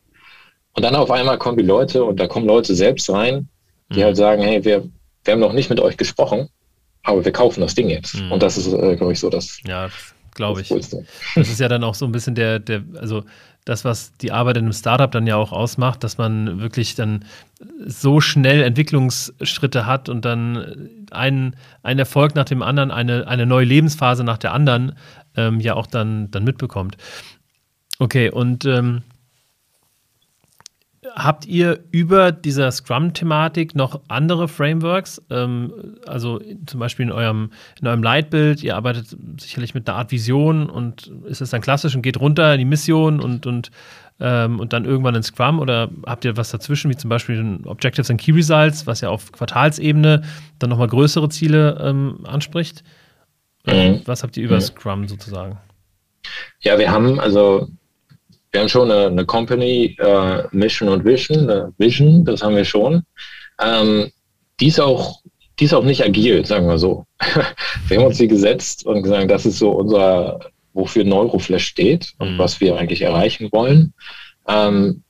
Speaker 2: Und dann auf einmal kommen die Leute und da kommen Leute selbst rein, die mhm. halt sagen, hey, wir, wir haben noch nicht mit euch gesprochen, aber wir kaufen das Ding jetzt. Mhm. Und das ist, äh, glaube ich, so das.
Speaker 1: Ja, glaube ich. Das ist ja dann auch so ein bisschen der, der, also das, was die Arbeit in einem Startup dann ja auch ausmacht, dass man wirklich dann so schnell Entwicklungsschritte hat und dann einen, einen Erfolg nach dem anderen, eine, eine neue Lebensphase nach der anderen ähm, ja auch dann, dann mitbekommt. Okay, und ähm, Habt ihr über dieser Scrum-Thematik noch andere Frameworks? Ähm, also zum Beispiel in eurem, in eurem Leitbild, ihr arbeitet sicherlich mit einer Art Vision und ist es dann klassisch und geht runter in die Mission und, und, ähm, und dann irgendwann in Scrum oder habt ihr was dazwischen, wie zum Beispiel in Objectives and Key Results, was ja auf Quartalsebene dann nochmal größere Ziele ähm, anspricht? Mhm. Was habt ihr über mhm. Scrum sozusagen?
Speaker 2: Ja, wir haben also wir haben schon eine, eine Company äh, Mission und Vision, eine Vision, das haben wir schon. Ähm, die ist auch die ist auch nicht agil, sagen wir so. <laughs> wir haben uns die gesetzt und gesagt, das ist so unser, wofür Neuroflash steht und mhm. was wir eigentlich erreichen wollen. Ähm,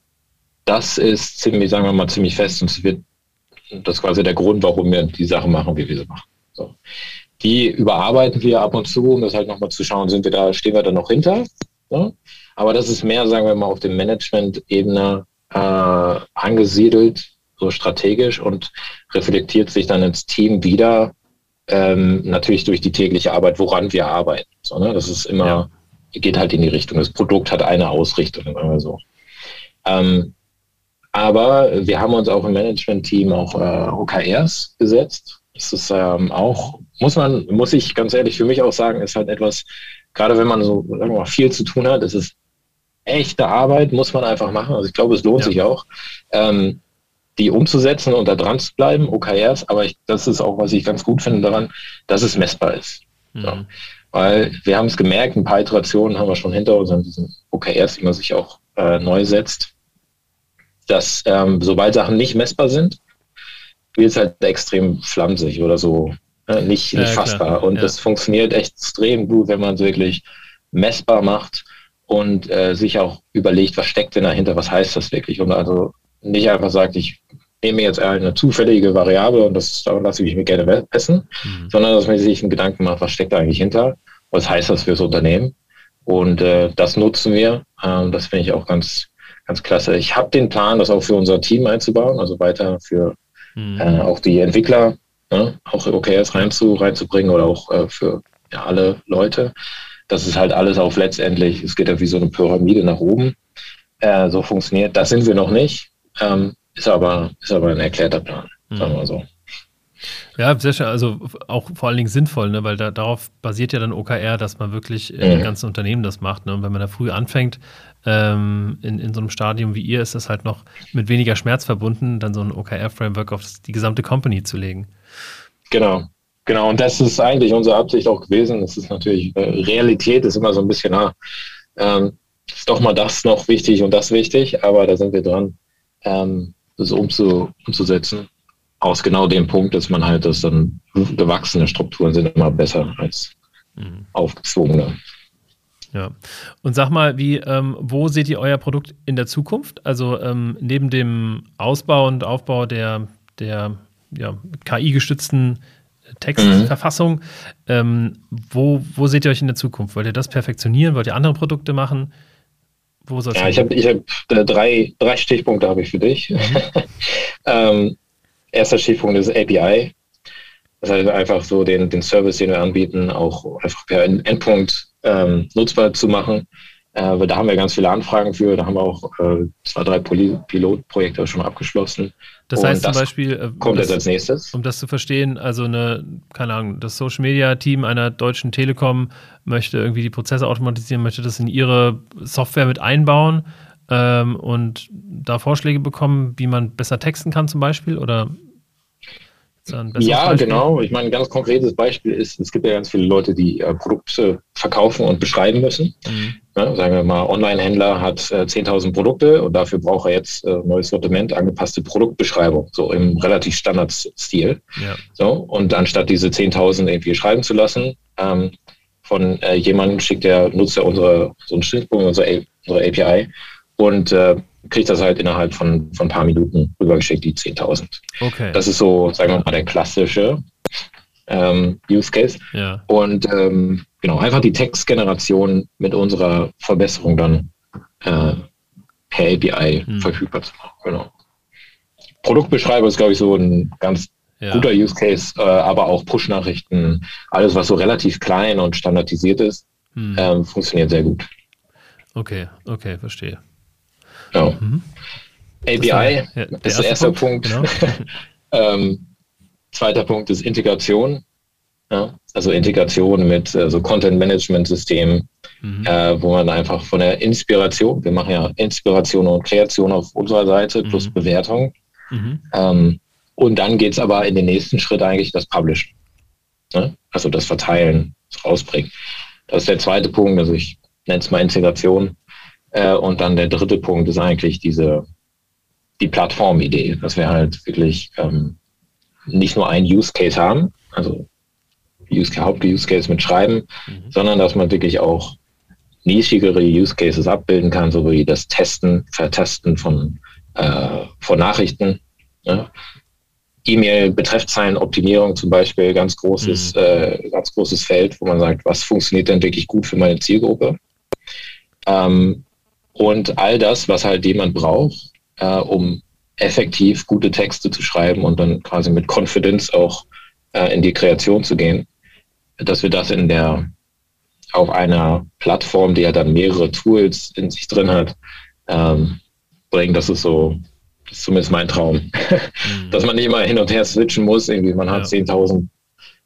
Speaker 2: das ist ziemlich, sagen wir mal, ziemlich fest und es wird das ist quasi der Grund, warum wir die Sachen machen, wie wir sie machen. So. Die überarbeiten wir ab und zu, um das halt nochmal zu schauen, sind wir da, stehen wir da noch hinter? So. Aber das ist mehr, sagen wir mal, auf dem Management-Ebene äh, angesiedelt, so strategisch und reflektiert sich dann ins Team wieder, ähm, natürlich durch die tägliche Arbeit, woran wir arbeiten. So, ne? Das ist immer, ja. geht halt in die Richtung. Das Produkt hat eine Ausrichtung, immer so. Ähm, aber wir haben uns auch im Management-Team auch äh, OKRs gesetzt. Das ist ähm, auch, muss man, muss ich ganz ehrlich für mich auch sagen, ist halt etwas, gerade wenn man so, sagen wir mal, viel zu tun hat, ist es echte Arbeit, muss man einfach machen. Also ich glaube, es lohnt ja. sich auch. Ähm, die umzusetzen und da dran zu bleiben, OKRs, aber ich, das ist auch, was ich ganz gut finde daran, dass es messbar ist. Mhm. Ja. Weil wir haben es gemerkt, ein paar Iterationen haben wir schon hinter uns an diesen OKRs, die man sich auch äh, neu setzt, dass ähm, sobald Sachen nicht messbar sind, wird es halt extrem flamsig oder so äh, nicht, nicht ja, fassbar. Klar. Und ja. das funktioniert extrem gut, wenn man es wirklich messbar macht und äh, sich auch überlegt, was steckt denn dahinter, was heißt das wirklich? Und also nicht einfach sagt, ich nehme jetzt eine zufällige Variable und das lasse ich mich gerne messen, mhm. sondern dass man sich einen Gedanken macht, was steckt da eigentlich hinter, was heißt das fürs Unternehmen. Und äh, das nutzen wir. Ähm, das finde ich auch ganz, ganz klasse. Ich habe den Plan, das auch für unser Team einzubauen, also weiter für mhm. äh, auch die Entwickler, ne, auch OKRs reinzu, reinzubringen oder auch äh, für ja, alle Leute. Das ist halt alles auf letztendlich, es geht ja wie so eine Pyramide nach oben. Äh, so funktioniert. Das sind wir noch nicht. Ähm, ist, aber, ist aber ein erklärter Plan, mhm. sagen wir so.
Speaker 1: Ja, sehr schön. Also auch vor allen Dingen sinnvoll, ne? weil da, darauf basiert ja dann OKR, dass man wirklich in mhm. ganzen Unternehmen das macht. Ne? Und wenn man da früh anfängt, ähm, in, in so einem Stadium wie ihr, ist das halt noch mit weniger Schmerz verbunden, dann so ein OKR-Framework auf die gesamte Company zu legen.
Speaker 2: Genau, genau. Und das ist eigentlich unsere Absicht auch gewesen. Das ist natürlich, äh, Realität ist immer so ein bisschen, ah, ähm, ist doch mal das noch wichtig und das wichtig, aber da sind wir dran ähm, das umzu, umzusetzen. Aus genau dem Punkt, dass man halt, dass dann gewachsene Strukturen sind immer besser als mhm. aufgezwungene.
Speaker 1: Ja. Und sag mal, wie, ähm, wo seht ihr euer Produkt in der Zukunft? Also ähm, neben dem Ausbau und Aufbau der, der ja, KI-gestützten Textverfassung, mhm. ähm, wo, wo seht ihr euch in der Zukunft? Wollt ihr das perfektionieren? Wollt ihr andere Produkte machen?
Speaker 2: Wo soll ja, ich habe ich hab, äh, drei, drei Stichpunkte habe ich für dich. Mhm. <laughs> ähm, erster Stichpunkt ist API. Das heißt einfach so den, den Service, den wir anbieten, auch einfach per Endpunkt ähm, nutzbar zu machen. Äh, da haben wir ganz viele Anfragen für. Da haben wir auch äh, zwei, drei Pilotprojekte schon abgeschlossen.
Speaker 1: Das heißt das zum Beispiel, äh,
Speaker 2: kommt das, als nächstes.
Speaker 1: Um das zu verstehen, also eine, keine Ahnung, das Social Media Team einer deutschen Telekom möchte irgendwie die Prozesse automatisieren, möchte das in ihre Software mit einbauen ähm, und da Vorschläge bekommen, wie man besser texten kann zum Beispiel oder
Speaker 2: ja, Beispiel? genau. Ich meine, ein ganz konkretes Beispiel ist, es gibt ja ganz viele Leute, die äh, Produkte verkaufen und beschreiben müssen. Mhm. Ja, sagen wir mal, Online-Händler hat äh, 10.000 Produkte und dafür braucht er jetzt äh, neues Sortiment, angepasste Produktbeschreibung, so im relativ Standardstil. Ja. So, und anstatt diese 10.000 irgendwie schreiben zu lassen, ähm, von äh, jemandem schickt der Nutzer unsere, so einen Schnittpunkt, unsere, unsere API und äh, kriegt das halt innerhalb von, von ein paar Minuten rübergeschickt, die 10.000. Okay. Das ist so, sagen wir mal, der klassische ähm, Use Case. Ja. Und ähm, genau, einfach die Textgeneration mit unserer Verbesserung dann äh, per API hm. verfügbar zu machen. Genau. Produktbeschreibung ist, glaube ich, so ein ganz ja. guter Use Case, äh, aber auch Push-Nachrichten, alles, was so relativ klein und standardisiert ist, hm. ähm, funktioniert sehr gut.
Speaker 1: Okay, okay, verstehe.
Speaker 2: Genau. Mhm. API der ist der erste Punkt. Punkt. Genau. <laughs> ähm, zweiter Punkt ist Integration. Ja, also Integration mit so Content-Management-Systemen, mhm. äh, wo man einfach von der Inspiration, wir machen ja Inspiration und Kreation auf unserer Seite mhm. plus Bewertung. Mhm. Ähm, und dann geht es aber in den nächsten Schritt eigentlich das Publishen. Ne? Also das Verteilen, das Rausbringen. Das ist der zweite Punkt. Also ich nennt es mal Integration. Äh, und dann der dritte Punkt ist eigentlich diese, die Plattformidee, dass wir halt wirklich ähm, nicht nur einen Use Case haben, also Use, Haupt-Use Case mit Schreiben, mhm. sondern dass man wirklich auch nischigere Use Cases abbilden kann, so wie das Testen, Vertesten von, äh, von Nachrichten. Ja. E-Mail-Betreffzeilenoptimierung zum Beispiel, ganz großes, mhm. äh, ganz großes Feld, wo man sagt, was funktioniert denn wirklich gut für meine Zielgruppe? Ähm, und all das, was halt jemand braucht, äh, um effektiv gute Texte zu schreiben und dann quasi mit Confidence auch äh, in die Kreation zu gehen, dass wir das in der auf einer Plattform, die ja dann mehrere Tools in sich drin hat, ähm, bringen. Das ist so, das ist zumindest mein Traum. Mhm. <laughs> Dass man nicht immer hin und her switchen muss, irgendwie man hat ja. 10.000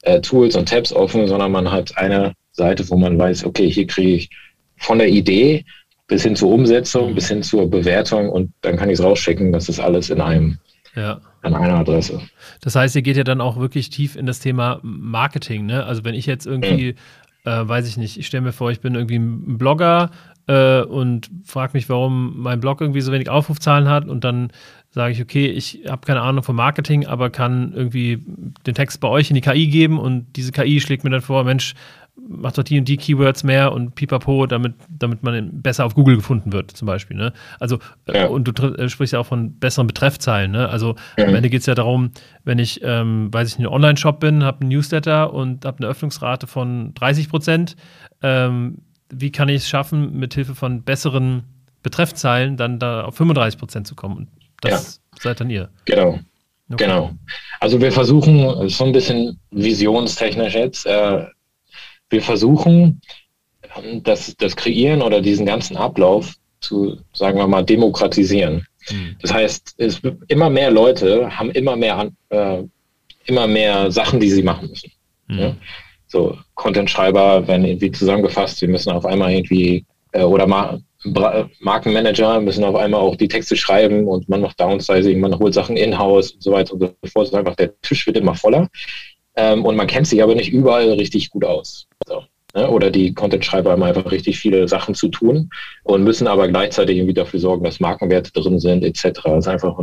Speaker 2: äh, Tools und Tabs offen, sondern man hat eine Seite, wo man weiß, okay, hier kriege ich von der Idee bis hin zur Umsetzung, mhm. bis hin zur Bewertung und dann kann ich es rausschicken. Das ist alles in einem ja. an einer Adresse.
Speaker 1: Das heißt, ihr geht ja dann auch wirklich tief in das Thema Marketing. Ne? Also wenn ich jetzt irgendwie, mhm. äh, weiß ich nicht, ich stelle mir vor, ich bin irgendwie ein Blogger äh, und frage mich, warum mein Blog irgendwie so wenig Aufrufzahlen hat und dann sage ich, okay, ich habe keine Ahnung vom Marketing, aber kann irgendwie den Text bei euch in die KI geben und diese KI schlägt mir dann vor, Mensch, mach doch die und die Keywords mehr und pipapo, damit, damit man besser auf Google gefunden wird, zum Beispiel. Ne? Also, äh, ja. und du äh, sprichst ja auch von besseren Betreffzeilen. Ne? Also, mhm. am Ende geht es ja darum, wenn ich, ähm, weiß ich, ein Online-Shop bin, habe einen Newsletter und habe eine Öffnungsrate von 30 Prozent, ähm, wie kann ich es schaffen, mit Hilfe von besseren Betreffzeilen dann da auf 35 Prozent zu kommen? Und das ja. seid dann ihr.
Speaker 2: Genau. Okay. Genau. Also wir versuchen so ein bisschen visionstechnisch jetzt, äh, wir versuchen, das, das Kreieren oder diesen ganzen Ablauf zu, sagen wir mal, demokratisieren. Mhm. Das heißt, es, immer mehr Leute haben immer mehr, äh, immer mehr Sachen, die sie machen müssen. Mhm. Ja? So, Content-Schreiber werden irgendwie zusammengefasst, sie müssen auf einmal irgendwie, äh, oder Ma Markenmanager müssen auf einmal auch die Texte schreiben und man macht Downsizing, man holt Sachen in-house und so weiter und so fort. Einfach der Tisch wird immer voller. Ähm, und man kennt sich aber nicht überall richtig gut aus. So, ne? Oder die Content-Schreiber haben einfach richtig viele Sachen zu tun und müssen aber gleichzeitig irgendwie dafür sorgen, dass Markenwerte drin sind, etc. Es, einfach,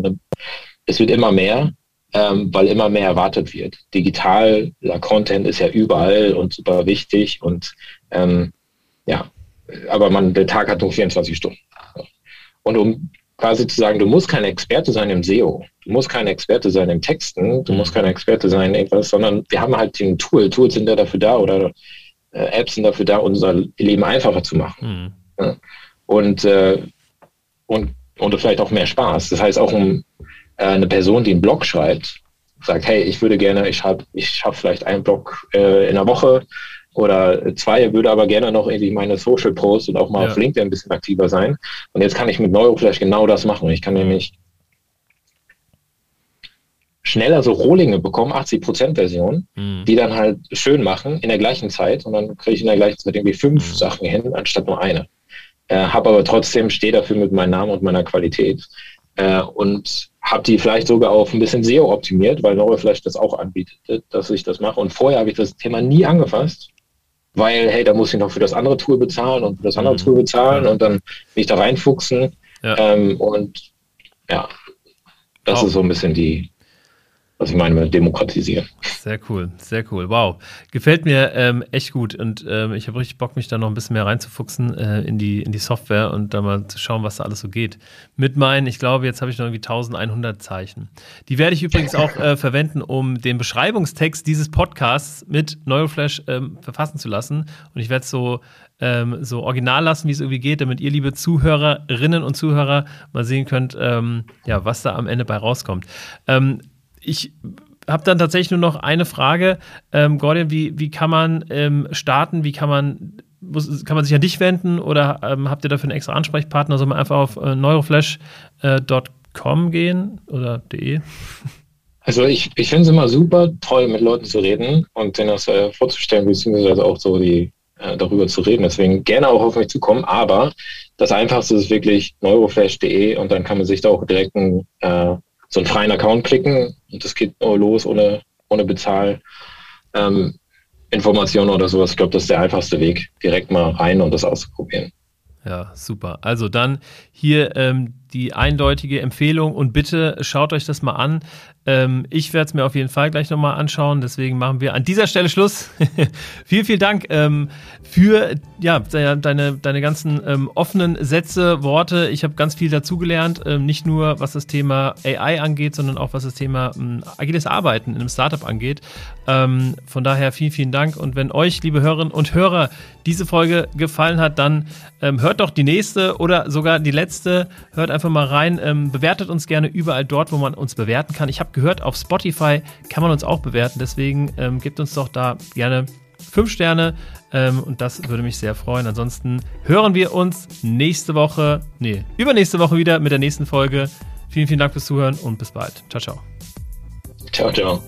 Speaker 2: es wird immer mehr, ähm, weil immer mehr erwartet wird. Digitaler Content ist ja überall und super wichtig und ähm, ja, aber man, der Tag hat nur 24 Stunden. Und um quasi zu sagen, du musst kein Experte sein im SEO, du musst kein Experte sein im Texten, du musst mhm. kein Experte sein in irgendwas, sondern wir haben halt ein Tool. Tools sind ja dafür da oder äh, Apps sind dafür da, unser Leben einfacher zu machen. Mhm. Ja. Und, äh, und, und vielleicht auch mehr Spaß. Das heißt, auch um, äh, eine Person, die einen Blog schreibt, sagt, hey, ich würde gerne, ich habe ich hab vielleicht einen Blog äh, in der Woche, oder zwei, würde aber gerne noch irgendwie meine Social Posts und auch mal ja. auf LinkedIn ein bisschen aktiver sein. Und jetzt kann ich mit Neuroflash genau das machen. Ich kann nämlich schneller so Rohlinge bekommen, 80% Version, mhm. die dann halt schön machen in der gleichen Zeit und dann kriege ich in der gleichen Zeit irgendwie fünf mhm. Sachen hin, anstatt nur eine. Äh, habe aber trotzdem, stehe dafür mit meinem Namen und meiner Qualität äh, und habe die vielleicht sogar auf ein bisschen SEO optimiert, weil Neuroflash das auch anbietet, dass ich das mache. Und vorher habe ich das Thema nie angefasst weil, hey, da muss ich noch für das andere Tool bezahlen und für das andere mhm. Tool bezahlen und dann mich da reinfuchsen. Ja. Ähm, und ja, das oh. ist so ein bisschen die, was ich meine demokratisieren.
Speaker 1: Sehr cool, sehr cool. Wow. Gefällt mir ähm, echt gut. Und ähm, ich habe richtig Bock, mich da noch ein bisschen mehr reinzufuchsen äh, in, die, in die Software und da mal zu schauen, was da alles so geht. Mit meinen, ich glaube, jetzt habe ich noch irgendwie 1100 Zeichen. Die werde ich übrigens auch äh, verwenden, um den Beschreibungstext dieses Podcasts mit Neuroflash ähm, verfassen zu lassen. Und ich werde es so ähm, so original lassen, wie es irgendwie geht, damit ihr, liebe Zuhörerinnen und Zuhörer, mal sehen könnt, ähm, ja, was da am Ende bei rauskommt. Ähm, ich habe dann tatsächlich nur noch eine Frage. Ähm, Gordian, wie, wie kann man ähm, starten? Wie kann man, muss, kann man sich an dich wenden oder ähm, habt ihr dafür einen extra Ansprechpartner? Soll man einfach auf äh, neuroflash.com äh, gehen oder de?
Speaker 2: Also ich, ich finde es immer super toll, mit Leuten zu reden und denen das äh, vorzustellen, beziehungsweise auch so die äh, darüber zu reden. Deswegen gerne auch auf mich zukommen. Aber das Einfachste ist wirklich neuroflash.de und dann kann man sich da auch direkt ein äh, so einen freien Account klicken und das geht nur los ohne, ohne Bezahl. Ähm, oder sowas. Ich glaube, das ist der einfachste Weg, direkt mal rein und das auszuprobieren.
Speaker 1: Ja, super. Also dann hier ähm, die eindeutige Empfehlung und bitte schaut euch das mal an. Ähm, ich werde es mir auf jeden Fall gleich nochmal anschauen. Deswegen machen wir an dieser Stelle Schluss. <laughs> vielen, vielen Dank ähm, für ja, deine, deine ganzen ähm, offenen Sätze, Worte. Ich habe ganz viel dazugelernt. Ähm, nicht nur was das Thema AI angeht, sondern auch was das Thema ähm, agiles Arbeiten in einem Startup angeht. Ähm, von daher vielen, vielen Dank. Und wenn euch, liebe Hörerinnen und Hörer, diese Folge gefallen hat, dann hört doch die nächste oder sogar die letzte. Hört einfach mal rein. bewertet uns gerne überall dort, wo man uns bewerten kann. Ich habe gehört, auf Spotify kann man uns auch bewerten. Deswegen ähm, gebt uns doch da gerne fünf Sterne ähm, und das würde mich sehr freuen. Ansonsten hören wir uns nächste Woche, nee, übernächste Woche wieder mit der nächsten Folge. Vielen, vielen Dank fürs Zuhören und bis bald. Ciao, ciao.
Speaker 2: Ciao, ciao.